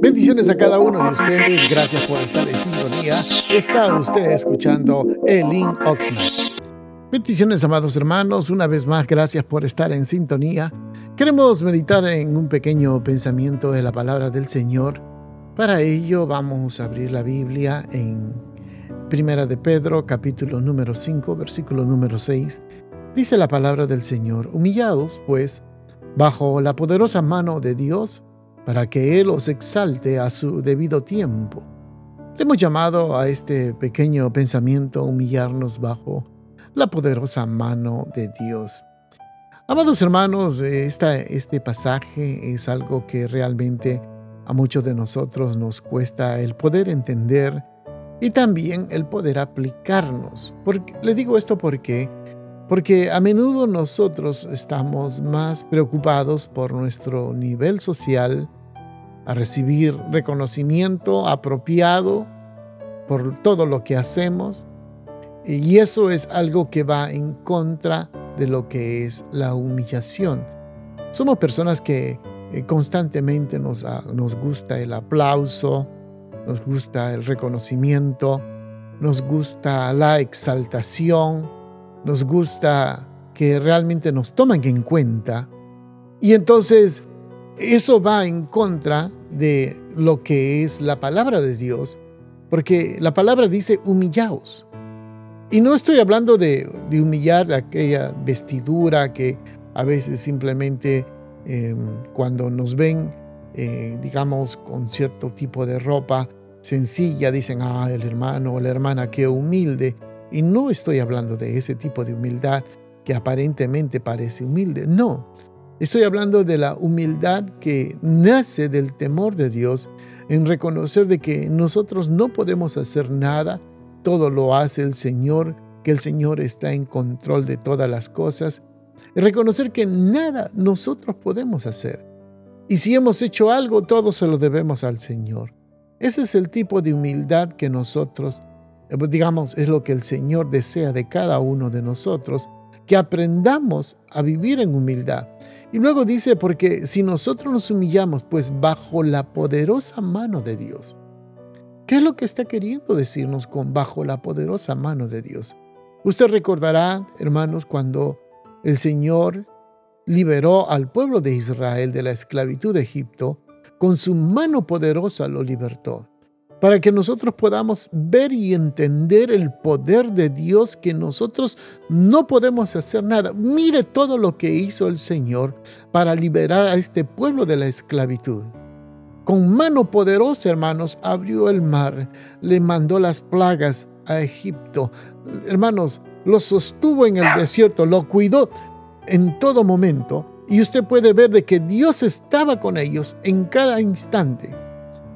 Bendiciones a cada uno de ustedes. Gracias por estar en sintonía. Está usted escuchando Elin Oxnard. Bendiciones, amados hermanos. Una vez más, gracias por estar en sintonía. Queremos meditar en un pequeño pensamiento de la palabra del Señor. Para ello vamos a abrir la Biblia en Primera de Pedro, capítulo número 5, versículo número 6. Dice la palabra del Señor, humillados pues bajo la poderosa mano de Dios, para que Él os exalte a su debido tiempo. Le hemos llamado a este pequeño pensamiento humillarnos bajo la poderosa mano de Dios. Amados hermanos, este pasaje es algo que realmente a muchos de nosotros nos cuesta el poder entender y también el poder aplicarnos. le digo esto porque, porque a menudo nosotros estamos más preocupados por nuestro nivel social, a recibir reconocimiento apropiado por todo lo que hacemos, y eso es algo que va en contra de lo que es la humillación. Somos personas que eh, constantemente nos, ah, nos gusta el aplauso, nos gusta el reconocimiento, nos gusta la exaltación, nos gusta que realmente nos tomen en cuenta. Y entonces eso va en contra de lo que es la palabra de Dios, porque la palabra dice humillaos. Y no estoy hablando de, humillar aquella vestidura que a veces simplemente em, cuando nos ven, eh, digamos, con cierto tipo de ropa sencilla, dicen, ah, el hermano o la hermana, qué humilde. Y no estoy hablando de ese tipo de humildad que aparentemente parece humilde. No, estoy hablando de la humildad que nace del temor de Dios en reconocer de que nosotros no podemos hacer nada todo lo hace el Señor, que el Señor está en control de todas las cosas. Reconocer que nada nosotros podemos hacer. Y si hemos hecho algo, todo se lo debemos al Señor. Ese es el tipo de humildad que nosotros, eh, digamos, es lo que el Señor desea de cada uno de nosotros, que aprendamos a vivir en humildad. Y luego dice, porque si nosotros nos humillamos, pues bajo la poderosa mano de Dios. ¿Qué es lo que está queriendo decirnos con bajo la poderosa mano de Dios? Usted recordará, hermanos, cuando el Señor liberó al pueblo de Israel de la esclavitud de Egipto, con su mano poderosa lo libertó, para que nosotros podamos ver y entender el poder de Dios que nosotros no podemos hacer nada. Mire todo lo que hizo el Señor para liberar a este pueblo de la esclavitud. Con mano poderosa, hermanos, abrió el mar, le mandó las plagas a Egipto. Hermanos, lo sostuvo en el desierto, lo cuidó en todo momento. Y usted puede ver de que Dios estaba con ellos en cada instante.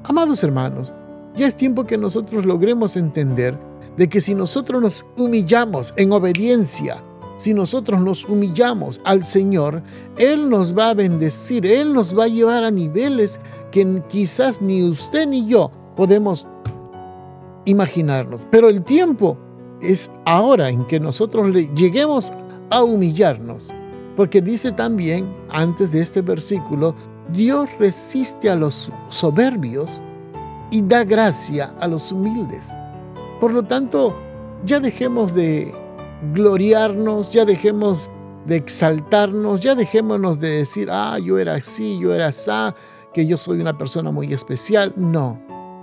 Amados hermanos, ya es tiempo que nosotros logremos entender de que si nosotros nos humillamos en obediencia, si nosotros nos humillamos al Señor, Él nos va a bendecir, Él nos va a llevar a niveles que quizás ni usted ni yo podemos imaginarnos. Pero el tiempo es ahora en que nosotros lleguemos a humillarnos. Porque dice también, antes de este versículo, Dios resiste a los soberbios y da gracia a los humildes. Por lo tanto, ya dejemos de gloriarnos, ya dejemos de exaltarnos, ya dejémonos de decir, ah, yo era así, yo era así, que yo soy una persona muy especial. No,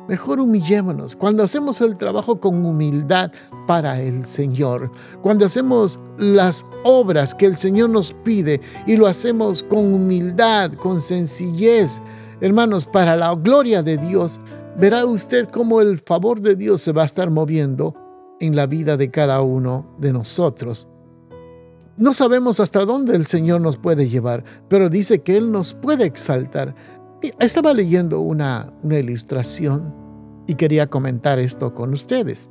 mejor humillémonos. Cuando hacemos el trabajo con humildad para el Señor, cuando hacemos las obras que el Señor nos pide y lo hacemos con humildad, con sencillez, hermanos, para la gloria de Dios, verá usted cómo el favor de Dios se va a estar moviendo en la vida de cada uno de nosotros. No sabemos hasta dónde el Señor nos puede llevar, pero dice que Él nos puede exaltar. Estaba leyendo una, una ilustración y quería comentar esto con ustedes.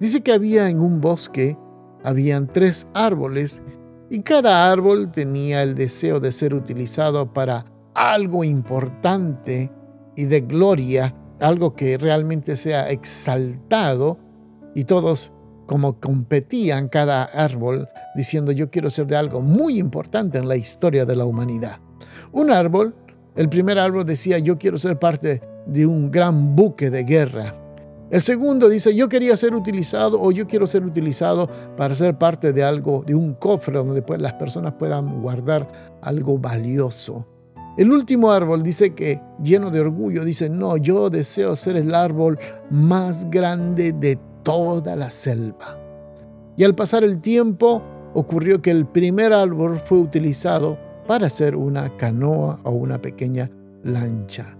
Dice que había en un bosque, habían tres árboles y cada árbol tenía el deseo de ser utilizado para algo importante y de gloria, algo que realmente sea exaltado y todos como competían cada árbol diciendo yo quiero ser de algo muy importante en la historia de la humanidad. Un árbol El primer árbol decía, yo quiero ser parte de un gran buque de guerra. El segundo dice, yo quería ser utilizado o yo quiero ser utilizado para ser parte de algo, de un cofre donde pues, las personas puedan guardar algo valioso. El último árbol dice que, lleno de orgullo, dice, no, yo deseo ser el árbol más grande de toda la selva. Y al pasar el tiempo, ocurrió que el primer árbol fue utilizado para hacer una canoa o una pequeña lancha.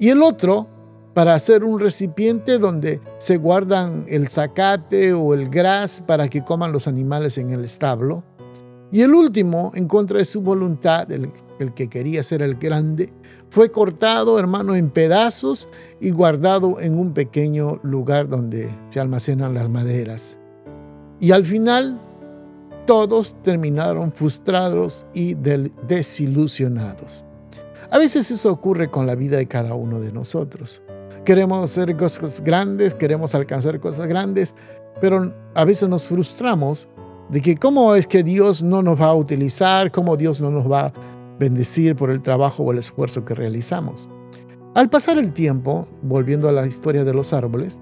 Y el otro para hacer un recipiente donde se guardan el zacate o el gras para que coman los animales en el establo. Y el último, en contra de su voluntad, el, que quería ser el grande, fue cortado, hermano, en pedazos y guardado en un pequeño lugar donde se almacenan las maderas. Y al final, todos terminaron frustrados y desilusionados. A veces eso ocurre con la vida de cada uno de nosotros. Queremos hacer cosas grandes, queremos alcanzar cosas grandes, pero a veces nos frustramos de que cómo es que Dios no nos va a utilizar, cómo Dios no nos va a bendecir por el trabajo o el esfuerzo que realizamos. Al pasar el tiempo, volviendo a la historia de los árboles,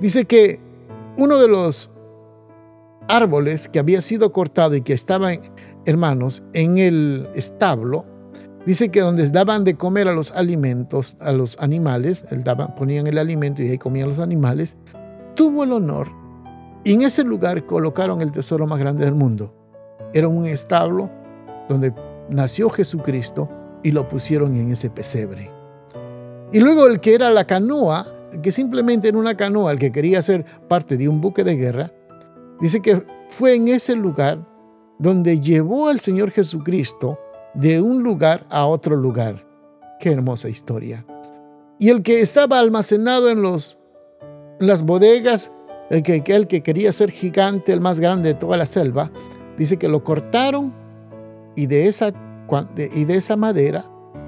dice que uno de los árboles que había sido cortado y que estaban, hermanos, en el establo, Dice que donde daban de comer a los alimentos, a los animales, ponían el alimento y ahí comían los animales, tuvo el honor y en ese lugar colocaron el tesoro más grande del mundo. Era un establo donde nació Jesucristo y lo pusieron en ese pesebre. Y luego el que era la canoa, que simplemente era una canoa, el que quería ser parte de un buque de guerra, dice que fue en ese lugar donde llevó al Señor Jesucristo de un lugar a otro lugar. Qué hermosa historia. Y el que estaba almacenado en, los, las bodegas, el que, el que quería ser gigante, el más grande de toda la selva, dice que lo cortaron y de esa, y de esa madera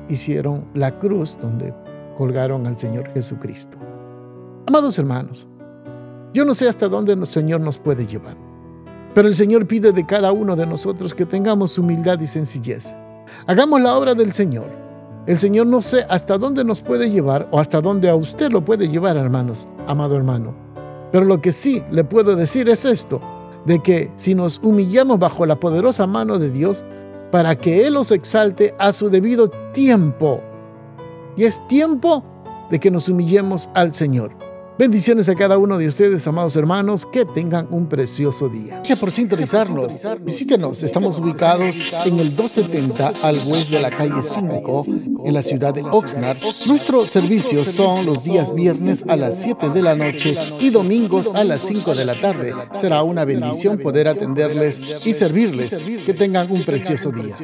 hicieron la cruz donde colgaron al Señor Jesucristo. Amados hermanos, yo no sé hasta dónde el Señor nos puede llevar, pero el Señor pide de cada uno de nosotros que tengamos humildad y sencillez Hagamos la obra del Señor. El Señor no sé hasta dónde nos puede llevar o hasta dónde a usted lo puede llevar, hermanos, amado hermano. Pero lo que sí le puedo decir es esto, de que si nos humillamos bajo la poderosa mano de Dios, para que Él os exalte a su debido tiempo. Y es tiempo de que nos humillemos al Señor. Bendiciones a cada uno de ustedes, amados hermanos, que tengan un precioso día. Gracias por sintonizarnos. Visítenos, estamos ubicados en el 270 al oeste de la calle 5, en la ciudad de Oxnard. Nuestros servicios son los días viernes a las 7 de la noche y domingos a las 5 de la tarde. Será una bendición poder atenderles y servirles. Que tengan un precioso día.